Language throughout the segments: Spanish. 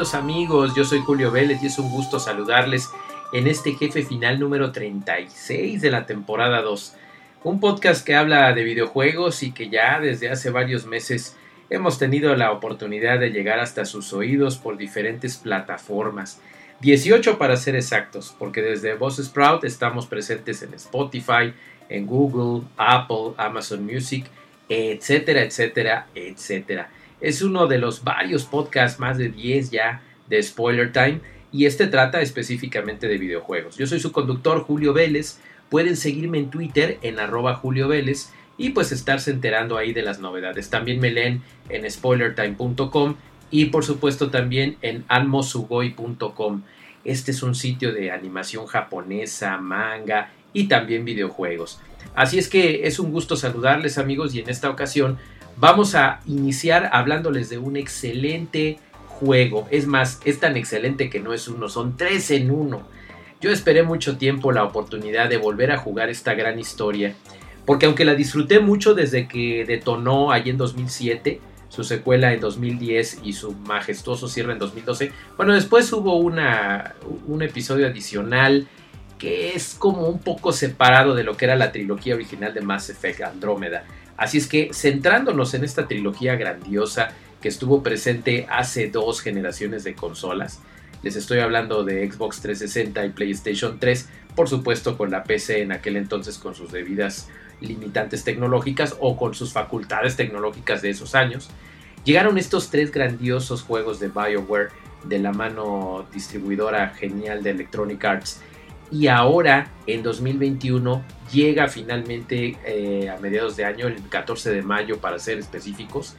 Amigos, yo soy Julio Vélez y es un gusto saludarles en este jefe final número 36 de la temporada 2. Un podcast que habla de videojuegos y que ya desde hace varios meses hemos tenido la oportunidad de llegar hasta sus oídos por diferentes plataformas. 18 para ser exactos, porque desde Voz Sprout estamos presentes en Spotify, en Google, Apple, Amazon Music, etcétera, etcétera, etcétera. Es uno de los varios podcasts, más de 10 ya, de Spoiler Time, y este trata específicamente de videojuegos. Yo soy su conductor, Julio Vélez. Pueden seguirme en Twitter en arroba Julio Vélez y pues estarse enterando ahí de las novedades. También me leen en spoilertime.com y por supuesto también en anmosugoi.com. Este es un sitio de animación japonesa, manga y también videojuegos. Así es que es un gusto saludarles amigos y en esta ocasión Vamos a iniciar hablándoles de un excelente juego. Es más, es tan excelente que no es uno, son tres en uno. Yo esperé mucho tiempo la oportunidad de volver a jugar esta gran historia, porque aunque la disfruté mucho desde que detonó allí en 2007, su secuela en 2010 y su majestuoso cierre en 2012, bueno, después hubo una, un episodio adicional que es como un poco separado de lo que era la trilogía original de Mass Effect Andrómeda. Así es que centrándonos en esta trilogía grandiosa que estuvo presente hace dos generaciones de consolas, les estoy hablando de Xbox 360 y PlayStation 3, por supuesto con la PC en aquel entonces con sus debidas limitantes tecnológicas o con sus facultades tecnológicas de esos años, llegaron estos tres grandiosos juegos de BioWare de la mano distribuidora genial de Electronic Arts y ahora en 2021 llega finalmente eh, a mediados de año, el 14 de mayo para ser específicos,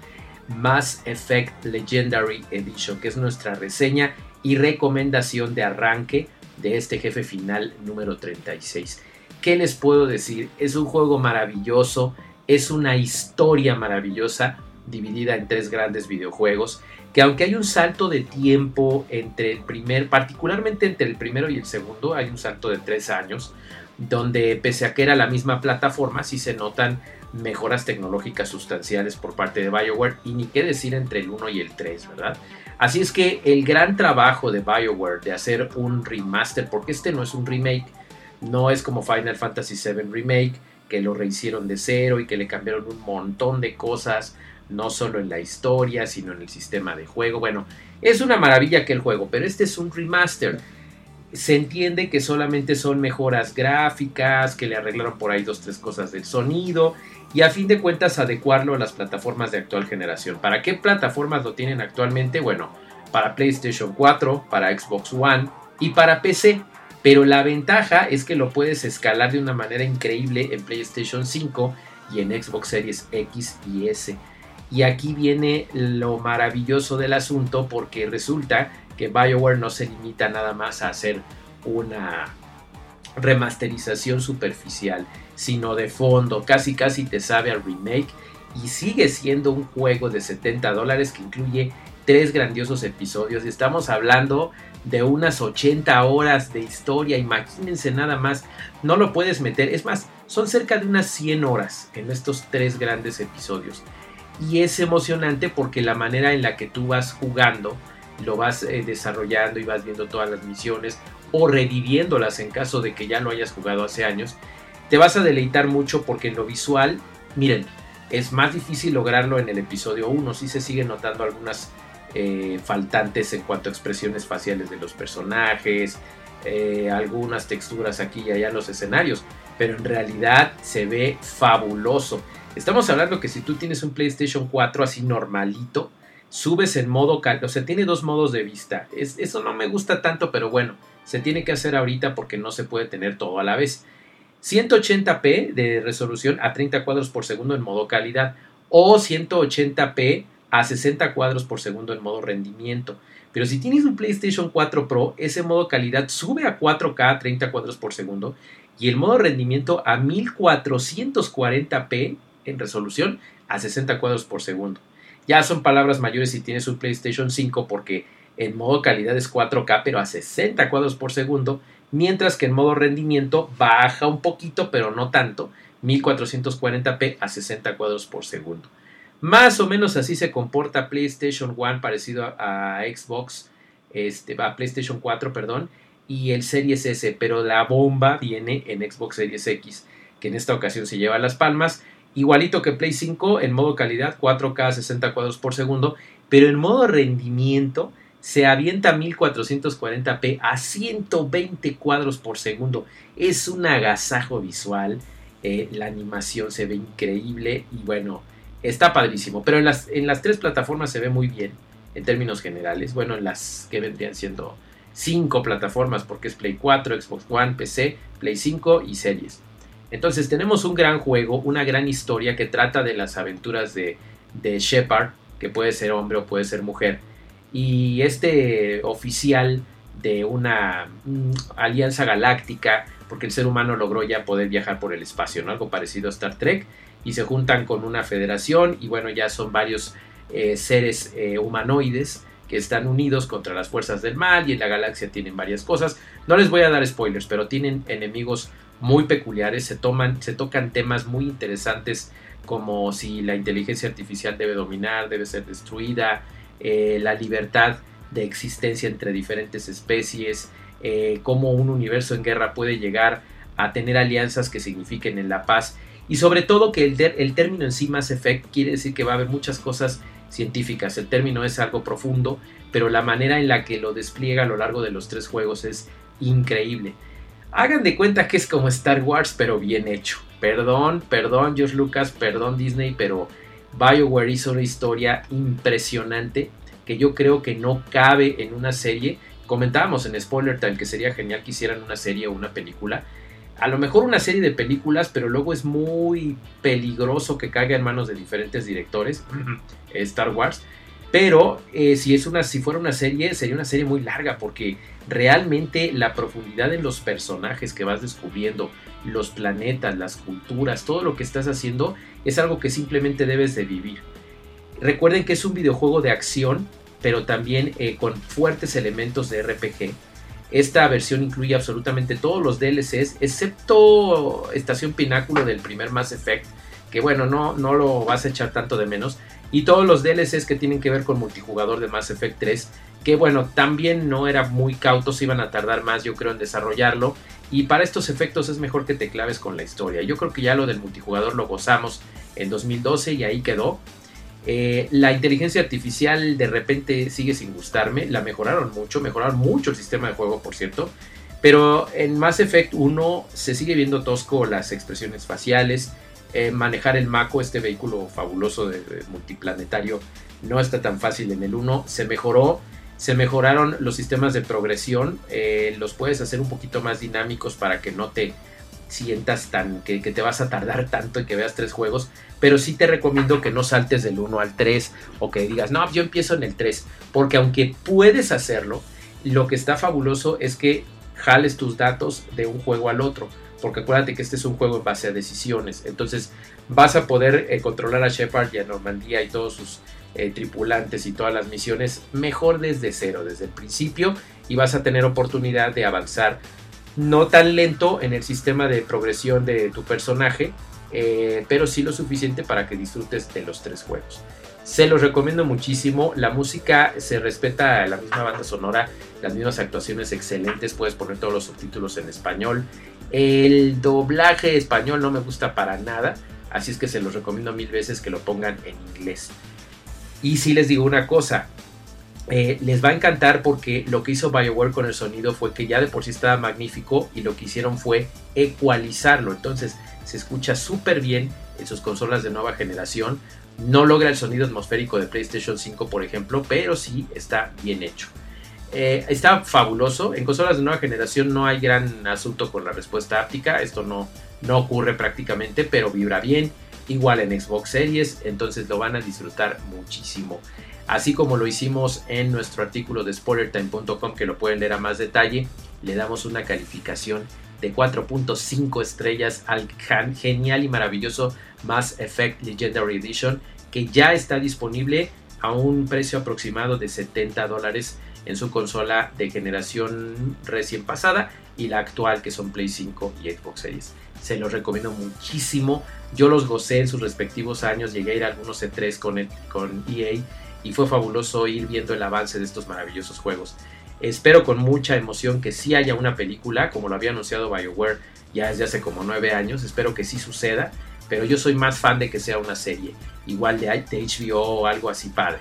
Mass Effect Legendary Edition, que es nuestra reseña y recomendación de arranque de este jefe final número 36. ¿Qué les puedo decir? Es un juego maravilloso, es una historia maravillosa dividida en tres grandes videojuegos que aunque hay un salto de tiempo entre el primer, particularmente entre el primero y el segundo, hay un salto de tres años, donde pese a que era la misma plataforma, sí se notan mejoras tecnológicas sustanciales por parte de BioWare y ni qué decir entre el 1 y el 3, ¿verdad? Así es que el gran trabajo de BioWare de hacer un remaster, porque este no es un remake, no es como Final Fantasy VII Remake, que lo rehicieron de cero y que le cambiaron un montón de cosas, no solo en la historia, sino en el sistema de juego. Bueno, es una maravilla que el juego, pero este es un remaster. Se entiende que solamente son mejoras gráficas, que le arreglaron por ahí dos, tres cosas del sonido y a fin de cuentas adecuarlo a las plataformas de actual generación. ¿Para qué plataformas lo tienen actualmente? Bueno, para PlayStation 4, para Xbox One y para PC. Pero la ventaja es que lo puedes escalar de una manera increíble en PlayStation 5 y en Xbox Series X y S. Y aquí viene lo maravilloso del asunto porque resulta que BioWare no se limita nada más a hacer una remasterización superficial, sino de fondo, casi casi te sabe al remake y sigue siendo un juego de 70 dólares que incluye tres grandiosos episodios. Estamos hablando de unas 80 horas de historia, imagínense nada más, no lo puedes meter, es más, son cerca de unas 100 horas en estos tres grandes episodios y es emocionante porque la manera en la que tú vas jugando, lo vas eh, desarrollando y vas viendo todas las misiones o reviviéndolas en caso de que ya lo hayas jugado hace años, te vas a deleitar mucho porque en lo visual, miren, es más difícil lograrlo en el episodio 1, sí se siguen notando algunas eh, faltantes en cuanto a expresiones faciales de los personajes, eh, algunas texturas aquí y allá en los escenarios, pero en realidad se ve fabuloso. Estamos hablando que si tú tienes un PlayStation 4 así normalito, subes en modo, o sea, tiene dos modos de vista. eso no me gusta tanto, pero bueno, se tiene que hacer ahorita porque no se puede tener todo a la vez. 180p de resolución a 30 cuadros por segundo en modo calidad o 180p a 60 cuadros por segundo en modo rendimiento. Pero si tienes un PlayStation 4 Pro, ese modo calidad sube a 4K a 30 cuadros por segundo y el modo rendimiento a 1440p en resolución a 60 cuadros por segundo. Ya son palabras mayores si tienes un PlayStation 5 porque en modo calidad es 4K pero a 60 cuadros por segundo, mientras que en modo rendimiento baja un poquito pero no tanto, 1440p a 60 cuadros por segundo. Más o menos así se comporta PlayStation 1 parecido a, Xbox, este, a PlayStation 4, perdón, y el Series S, pero la bomba viene en Xbox Series X, que en esta ocasión se lleva las palmas, igualito que Play 5 en modo calidad, 4K 60 cuadros por segundo, pero en modo rendimiento se avienta 1440p a 120 cuadros por segundo. Es un agasajo visual, eh, la animación se ve increíble y bueno, está padrísimo. Pero en las, en las tres plataformas se ve muy bien en términos generales. Bueno, en las que vendrían siendo cinco plataformas porque es Play 4, Xbox One, PC, Play 5 y series. Entonces tenemos un gran juego, una gran historia que trata de las aventuras de, Shepard, que puede ser hombre o puede ser mujer. Y este oficial de una mm, alianza galáctica, porque el ser humano logró ya poder viajar por el espacio, ¿no? algo parecido a Star Trek, y se juntan con una federación y bueno, ya son varios eh, seres eh, humanoides que están unidos contra las fuerzas del mal y en la galaxia tienen varias cosas. No les voy a dar spoilers, pero tienen enemigos muy peculiares, se, toman, se tocan temas muy interesantes como si la inteligencia artificial debe dominar, debe ser destruida, eh, la libertad de existencia entre diferentes especies, eh, cómo un universo en guerra puede llegar a tener alianzas que signifiquen en la paz y sobre todo que el, el término en sí Mass Effect quiere decir que va a haber muchas cosas científicas. El término es algo profundo, pero la manera en la que lo despliega a lo largo de los tres juegos es increíble. Hagan de cuenta que es como Star Wars, pero bien hecho. Perdón, perdón George Lucas, perdón Disney, pero BioWare hizo una historia impresionante que yo creo que no cabe en una serie. Comentábamos en Spoiler Time que sería genial que hicieran una serie o una película a lo mejor una serie de películas, pero luego es muy peligroso que caiga en manos de diferentes directores, Star Wars. Pero eh, si, es una, si fuera una serie, sería una serie muy larga porque realmente la profundidad en los personajes que vas descubriendo, los planetas, las culturas, todo lo que estás haciendo es algo que simplemente debes de vivir. Recuerden que es un videojuego de acción, pero también eh, con fuertes elementos de RPG esta versión incluye absolutamente todos los DLCs, excepto Estación Pináculo del primer Mass Effect, que bueno, no, no lo vas a echar tanto de menos. Y todos los DLCs que tienen que ver con multijugador de Mass Effect 3, que bueno, también no era muy cautos, iban a tardar más yo creo en desarrollarlo. Y para estos efectos es mejor que te claves con la historia. Yo creo que ya lo del multijugador lo gozamos en 2012 y ahí quedó. Eh, la inteligencia artificial de repente sigue sin gustarme, la mejoraron mucho, mejoraron mucho el sistema de juego, por cierto. Pero en Mass Effect 1 se sigue viendo tosco las expresiones faciales. Eh, manejar el Mako, este vehículo fabuloso de, multiplanetario, no está tan fácil en el 1. Se mejoró, se mejoraron los sistemas de progresión. Eh, los puedes hacer un poquito más dinámicos para que no te sientas tan que, te vas a tardar tanto y que veas tres juegos, pero sí te recomiendo que no saltes del 1 al 3 o que digas, no, yo empiezo en el 3, porque aunque puedes hacerlo, lo que está fabuloso es que jales tus datos de un juego al otro, porque acuérdate que este es un juego en base a decisiones, entonces vas a poder eh, controlar a Shepard y a Normandía y todos sus eh, tripulantes y todas las misiones mejor desde cero, desde el principio, y vas a tener oportunidad de avanzar no tan lento en el sistema de progresión de tu personaje, eh, pero sí lo suficiente para que disfrutes de los tres juegos. Se los recomiendo muchísimo. La música se respeta la misma banda sonora, las mismas actuaciones excelentes. Puedes poner todos los subtítulos en español. El doblaje español no me gusta para nada, así es que se los recomiendo mil veces que lo pongan en inglés. Y si les digo una cosa, eh, les va a encantar porque lo que hizo BioWare con el sonido fue que ya de por sí estaba magnífico y lo que hicieron fue ecualizarlo. Entonces se escucha súper bien en sus consolas de nueva generación. No logra el sonido atmosférico de PlayStation 5, por ejemplo, pero sí está bien hecho. Eh, está fabuloso. En consolas de nueva generación no hay gran asunto con la respuesta áptica. Esto no, no ocurre prácticamente, pero vibra bien. igual en Xbox Series, entonces lo van a disfrutar muchísimo. Así como lo hicimos en nuestro artículo de spoilertime.com que lo pueden leer a más detalle, le damos una calificación de 4.5 estrellas al genial y maravilloso Mass Effect Legendary Edition que ya está disponible a un precio aproximado de 70 dólares en su consola de generación recién pasada y la actual que son Play 5 y Xbox Series. Se los recomiendo muchísimo. Yo los gocé en sus respectivos años. Llegué a ir a algunos E3 con, con EA y fue fabuloso ir viendo el avance de estos maravillosos juegos. Espero con mucha emoción que sí haya una película, como lo había anunciado BioWare ya desde hace como 9 años. Espero que sí suceda, pero yo soy más fan de que sea una serie, igual de, de HBO o algo así padre.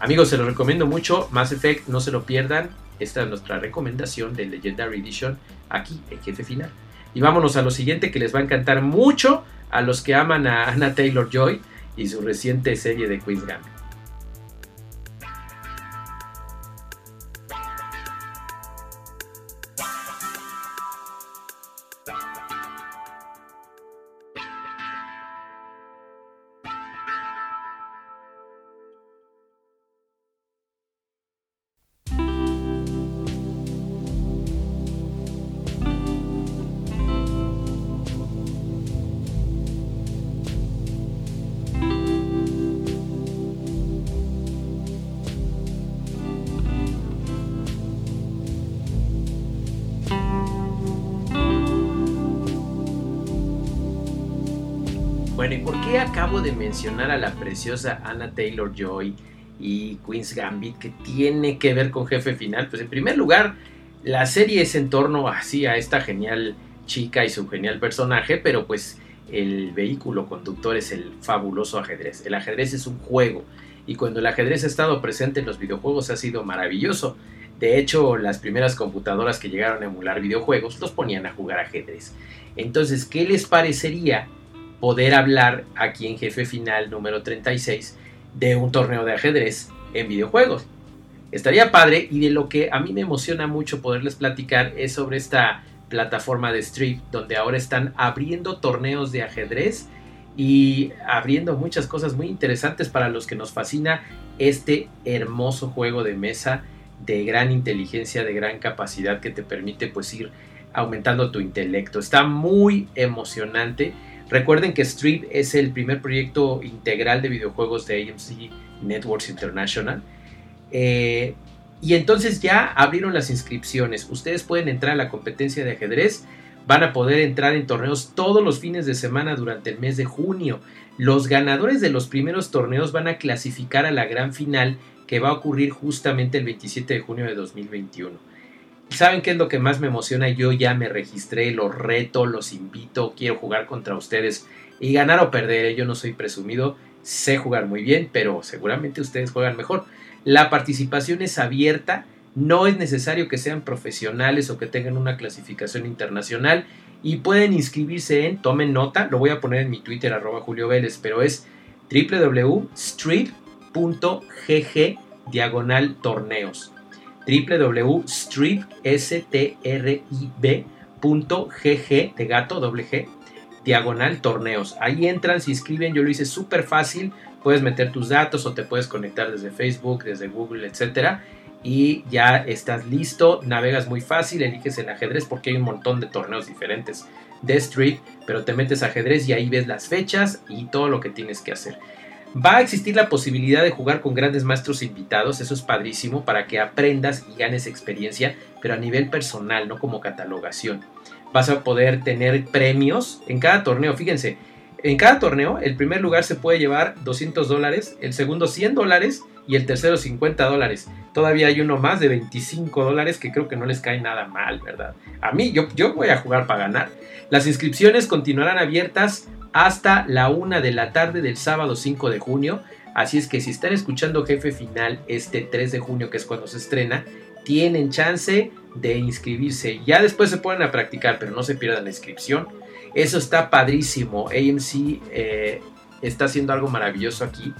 Amigos, se los recomiendo mucho. Mass Effect, no se lo pierdan. Esta es nuestra recomendación de Legendary Edition aquí en Jefe Final. Y vámonos a lo siguiente que les va a encantar mucho a los que aman a Anna Taylor Joy y su reciente serie de Queen's Gambit. Acabo de mencionar a la preciosa Anna Taylor Joy y Queen's Gambit que tiene que ver con Jefe Final? Pues en primer lugar, la serie es en torno así a esta genial chica y su genial personaje, pero pues el vehículo conductor es el fabuloso ajedrez. El ajedrez es un juego y cuando el ajedrez ha estado presente en los videojuegos ha sido maravilloso. De hecho, las primeras computadoras que llegaron a emular videojuegos los ponían a jugar ajedrez. Entonces, ¿qué les parecería poder hablar aquí en Jefe Final número 36 de un torneo de ajedrez en videojuegos. Estaría padre y de lo que a mí me emociona mucho poderles platicar es sobre esta plataforma de Strip donde ahora están abriendo torneos de ajedrez y abriendo muchas cosas muy interesantes para los que nos fascina este hermoso juego de mesa de gran inteligencia, de gran capacidad que te permite pues ir aumentando tu intelecto. Está muy emocionante Recuerden que Street es el primer proyecto integral de videojuegos de AMC Networks International. Eh, y entonces ya abrieron las inscripciones. Ustedes pueden entrar a la competencia de ajedrez. Van a poder entrar en torneos todos los fines de semana durante el mes de junio. Los ganadores de los primeros torneos van a clasificar a la gran final que va a ocurrir justamente el 27 de junio de 2021. ¿Saben qué es lo que más me emociona? Yo ya me registré, los reto, los invito, quiero jugar contra ustedes y ganar o perder. ¿eh? Yo no soy presumido, sé jugar muy bien, pero seguramente ustedes juegan mejor. La participación es abierta, no es necesario que sean profesionales o que tengan una clasificación internacional y pueden inscribirse en, tomen nota, lo voy a poner en mi Twitter arroba Julio Vélez, pero es www.strip.gg diagonal torneos www.strip.gg de gato doble G diagonal torneos. Ahí entran, se inscriben, yo lo hice súper fácil. Puedes meter tus datos o te puedes conectar desde Facebook, desde Google, etcétera. Y ya estás listo, navegas muy fácil, eliges el ajedrez porque hay un montón de torneos diferentes de Street, pero te metes ajedrez y ahí ves las fechas y todo lo que tienes que hacer. Va a existir la posibilidad de jugar con grandes maestros invitados, eso es padrísimo para que aprendas y ganes experiencia, pero a nivel personal, no como catalogación. Vas a poder tener premios en cada torneo, fíjense, en cada torneo el primer lugar se puede llevar 200 dólares, el segundo 100 dólares y el tercero 50 dólares. Todavía hay uno más de 25 dólares que creo que no les cae nada mal, ¿verdad? A mí, yo, yo voy a jugar para ganar. Las inscripciones continuarán abiertas hasta la una de la tarde del sábado 5 de junio. Así es que si están escuchando Jefe Final este 3 de junio, que es cuando se estrena, tienen chance de inscribirse. Ya después se ponen a practicar, pero no se pierdan la inscripción. Eso está padrísimo. AMC eh, está haciendo algo maravilloso aquí.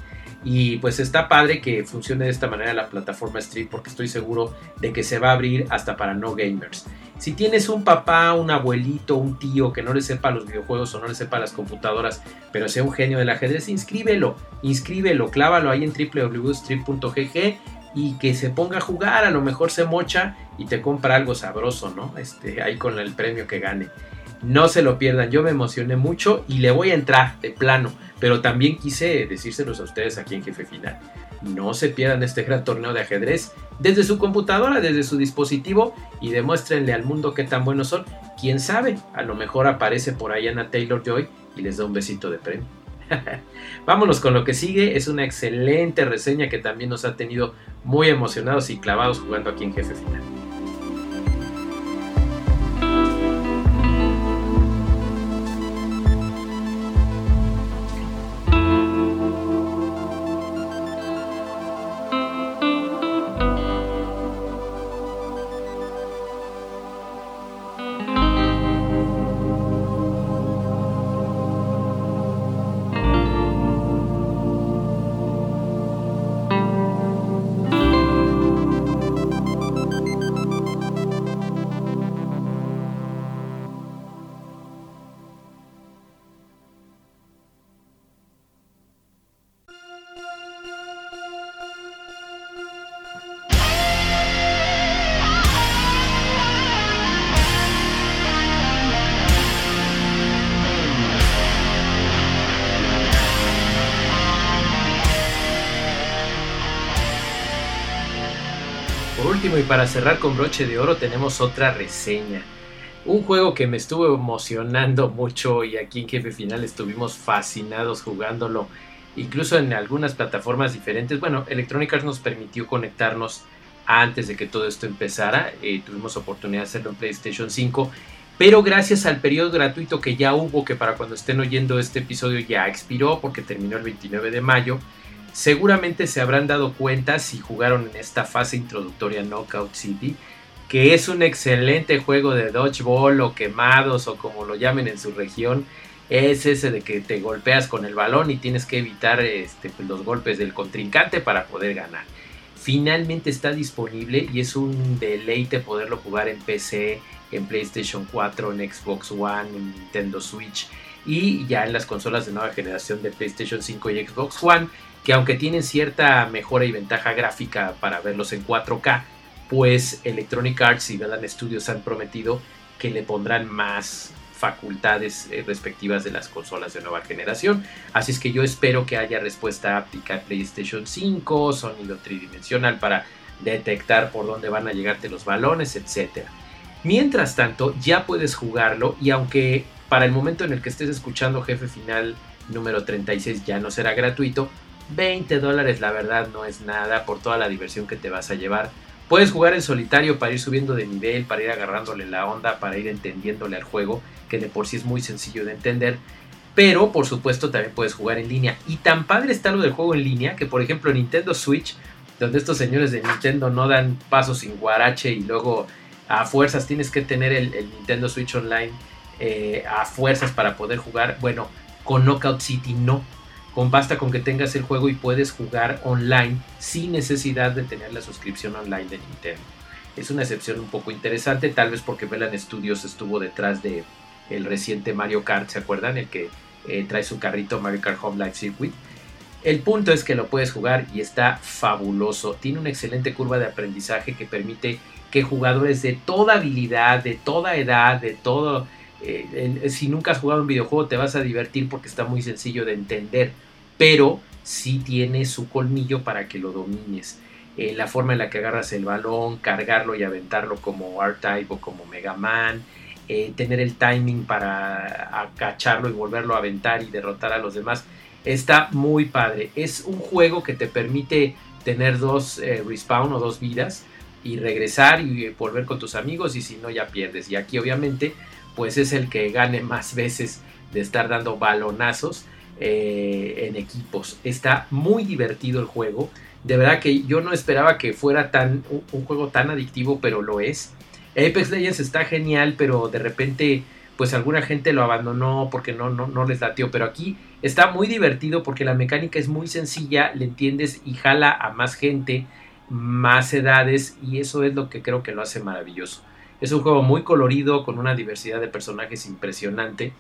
Y pues está padre que funcione de esta manera la plataforma Street porque estoy seguro de que se va a abrir hasta para no gamers. Si tienes un papá, un abuelito, un tío que no le sepa los videojuegos o no le sepa las computadoras, pero sea un genio del ajedrez, inscríbelo, inscríbelo, clávalo ahí en www.street.gg y que se ponga a jugar, a lo mejor se mocha y te compra algo sabroso, ¿no? Este, ahí con el premio que gane. No se lo pierdan, yo me emocioné mucho y le voy a entrar de plano, pero también quise decírselos a ustedes aquí en Jefe Final. No se pierdan este gran torneo de ajedrez desde su computadora, desde su dispositivo y demuéstrenle al mundo qué tan buenos son. Quién sabe, a lo mejor aparece por ahí Ana Taylor Joy y les da un besito de premio. Vámonos con lo que sigue. Es una excelente reseña que también nos ha tenido muy emocionados y clavados jugando aquí en Jefe Final. Para cerrar con broche de oro tenemos otra reseña. Un juego que me estuvo emocionando mucho y aquí en Jefe Final estuvimos fascinados jugándolo, incluso en algunas plataformas diferentes. Bueno, Electronic Arts nos permitió conectarnos antes de que todo esto empezara. Eh, tuvimos oportunidad de hacerlo en PlayStation 5. Pero gracias al periodo gratuito que ya hubo, que para cuando estén oyendo este episodio ya expiró porque terminó el 29 de mayo, Seguramente se habrán dado cuenta si jugaron en esta fase introductoria Knockout City, que es un excelente juego de dodgeball o quemados o como lo llamen en su región. Es ese de que te golpeas con el balón y tienes que evitar este, pues, los golpes del contrincante para poder ganar. Finalmente está disponible y es un deleite poderlo jugar en PC, en PlayStation 4, en Xbox One, en Nintendo Switch y ya en las consolas de nueva generación de PlayStation 5 y Xbox One que aunque tienen cierta mejora y ventaja gráfica para verlos en 4K, pues Electronic Arts y Velan Studios han prometido que le pondrán más facultades eh, respectivas de las consolas de nueva generación. Así es que yo espero que haya respuesta áptica PlayStation 5, sonido tridimensional para detectar por dónde van a llegarte los balones, etc. Mientras tanto, ya puedes jugarlo y aunque para el momento en el que estés escuchando Jefe Final número 36 ya no será gratuito, 20 dólares la verdad no es nada por toda la diversión que te vas a llevar. Puedes jugar en solitario para ir subiendo de nivel, para ir agarrándole la onda, para ir entendiéndole al juego, que de por sí es muy sencillo de entender. Pero por supuesto también puedes jugar en línea. Y tan padre está lo del juego en línea que por ejemplo Nintendo Switch, donde estos señores de Nintendo no dan pasos sin guarache y luego a fuerzas tienes que tener el, Nintendo Switch Online eh, a fuerzas para poder jugar. Bueno, con Knockout City no con basta con que tengas el juego y puedes jugar online sin necesidad de tener la suscripción online de Nintendo. Es una excepción un poco interesante, tal vez porque Velan Studios estuvo detrás de el reciente Mario Kart, ¿se acuerdan? El que eh, trae su carrito Mario Kart Home Life Circuit. El punto es que lo puedes jugar y está fabuloso. Tiene una excelente curva de aprendizaje que permite que jugadores de toda habilidad, de toda edad, de todo eh, si nunca has jugado un videojuego te vas a divertir porque está muy sencillo de entender, pero sí tiene su colmillo para que lo domines. Eh, la forma en la que agarras el balón, cargarlo y aventarlo como R-Type o como Mega Man, eh, tener el timing para acacharlo y volverlo a aventar y derrotar a los demás, está muy padre. Es un juego que te permite tener dos respawn o dos vidas y regresar y volver con tus amigos y si no ya pierdes. Y aquí obviamente pues es el que gane más veces de estar dando balonazos eh, en equipos. Está muy divertido el juego. De verdad que yo no esperaba que fuera tan un, juego tan adictivo, pero lo es. Apex Legends está genial, pero de repente pues alguna gente lo abandonó porque no, no, no les latió. Pero aquí está muy divertido porque la mecánica es muy sencilla, le entiendes y jala a más gente, más edades y eso es lo que creo que lo hace maravilloso Es un juego muy colorido, con una diversidad de personajes impresionante.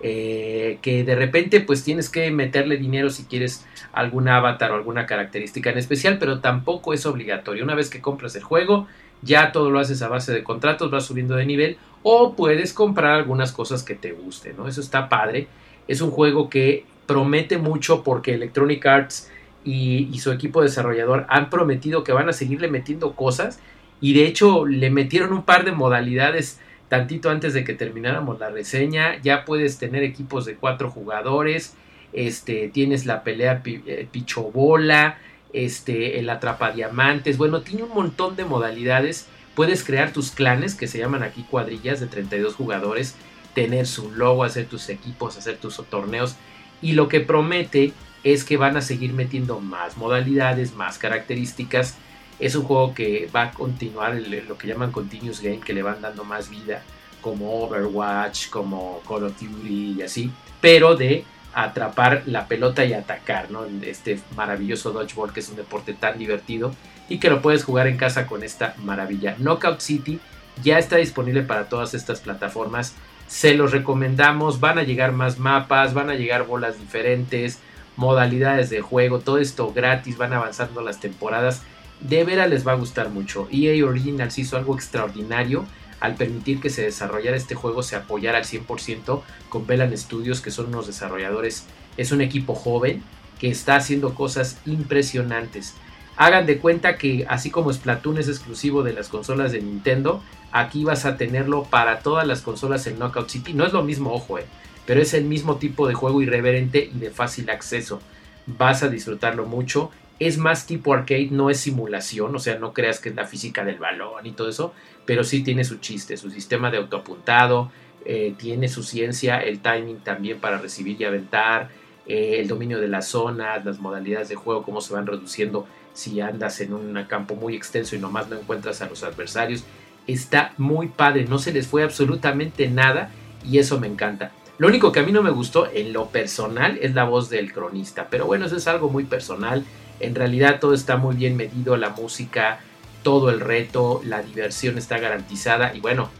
Eh, que de repente pues tienes que meterle dinero si quieres algún avatar o alguna característica en especial, pero tampoco es obligatorio. Una vez que compras el juego, ya todo lo haces a base de contratos, vas subiendo de nivel o puedes comprar algunas cosas que te gusten, ¿no? Eso está padre. Es un juego que promete mucho porque Electronic Arts y, y, su equipo desarrollador han prometido que van a seguirle metiendo cosas y de hecho le metieron un par de modalidades tantito antes de que termináramos la reseña. Ya puedes tener equipos de cuatro jugadores, este, tienes la pelea eh, pichobola, este, el atrapadiamantes, bueno, tiene un montón de modalidades. Puedes crear tus clanes, que se llaman aquí cuadrillas de 32 jugadores, tener su logo, hacer tus equipos, hacer tus torneos. Y lo que promete es que van a seguir metiendo más modalidades, más características. Es un juego que va a continuar lo que llaman Continuous Game, que le van dando más vida, como Overwatch, como Call of Duty y así, pero de atrapar la pelota y atacar, ¿no? Este maravilloso dodgeball que es un deporte tan divertido y que lo puedes jugar en casa con esta maravilla. Knockout City ya está disponible para todas estas plataformas. Se los recomendamos, van a llegar más mapas, van a llegar bolas diferentes, modalidades de juego, todo esto gratis, van avanzando las temporadas. De veras les va a gustar mucho. EA Originals hizo algo extraordinario al permitir que se desarrollara este juego se apoyara al 100% con Velan Studios, que son unos desarrolladores, es un equipo joven que está haciendo cosas impresionantes. Hagan de cuenta que así como Splatoon es exclusivo de las consolas de Nintendo, aquí vas a tenerlo para todas las consolas en Knockout City. No es lo mismo, ojo, eh, pero es el mismo tipo de juego irreverente y de fácil acceso. Vas a disfrutarlo mucho es más tipo arcade, no es simulación, o sea, no creas que es la física del balón y todo eso, pero sí tiene su chiste, su sistema de autoapuntado, eh, tiene su ciencia, el timing también para recibir y aventar, eh, el dominio de las zonas, las modalidades de juego, cómo se van reduciendo si andas en un campo muy extenso y nomás no encuentras a los adversarios. Está muy padre, no se les fue absolutamente nada y eso me encanta. Lo único que a mí no me gustó en lo personal es la voz del cronista, pero bueno, eso es algo muy personal en realidad todo está muy bien medido, la música, todo el reto, la diversión está garantizada y bueno,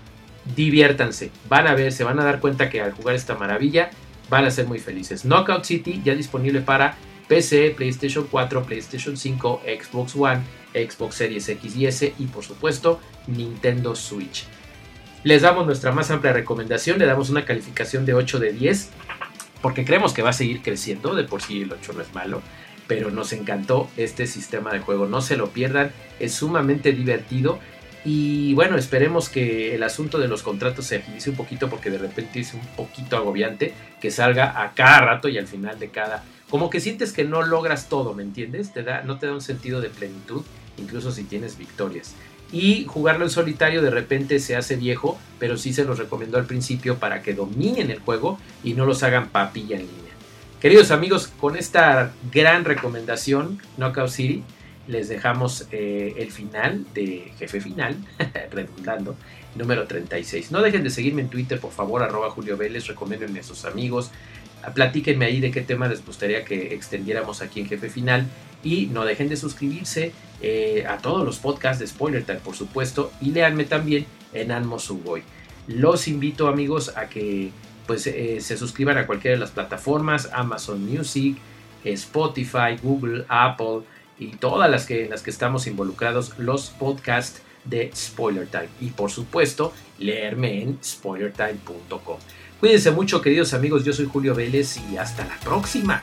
diviértanse, van a ver, se van a dar cuenta que al jugar esta maravilla van a ser muy felices. Knockout City ya disponible para PC, PlayStation 4, PlayStation 5, Xbox One, Xbox Series X y S y por supuesto Nintendo Switch. Les damos nuestra más amplia recomendación, le damos una calificación de 8 de 10 porque creemos que va a seguir creciendo, de por sí el 8 no es malo pero nos encantó este sistema de juego. No se lo pierdan, es sumamente divertido. Y bueno, esperemos que el asunto de los contratos se agilice un poquito porque de repente es un poquito agobiante que salga a cada rato y al final de cada... Como que sientes que no logras todo, ¿me entiendes? Te da, no te da un sentido de plenitud, incluso si tienes victorias. Y jugarlo en solitario de repente se hace viejo, pero sí se los recomiendo al principio para que dominen el juego y no los hagan papilla en. Queridos amigos, con esta gran recomendación, Knockout City, les dejamos eh, el final de Jefe Final, redundando, número 36. No dejen de seguirme en Twitter, por favor, arroba Julio Vélez, recomiéndenme a sus amigos, platíquenme ahí de qué tema les gustaría que extendiéramos aquí en Jefe Final y no dejen de suscribirse eh, a todos los podcasts de Spoiler Time, por supuesto, y leanme también en Anmo Sugoi. Los invito amigos a que pues eh, se suscriban a cualquiera de las plataformas, Amazon Music, Spotify, Google, Apple y todas las que, en las que estamos involucrados, los podcasts de Spoiler Time. Y por supuesto, leerme en spoilertime.com. Cuídense mucho, queridos amigos. Yo soy Julio Vélez y hasta la próxima.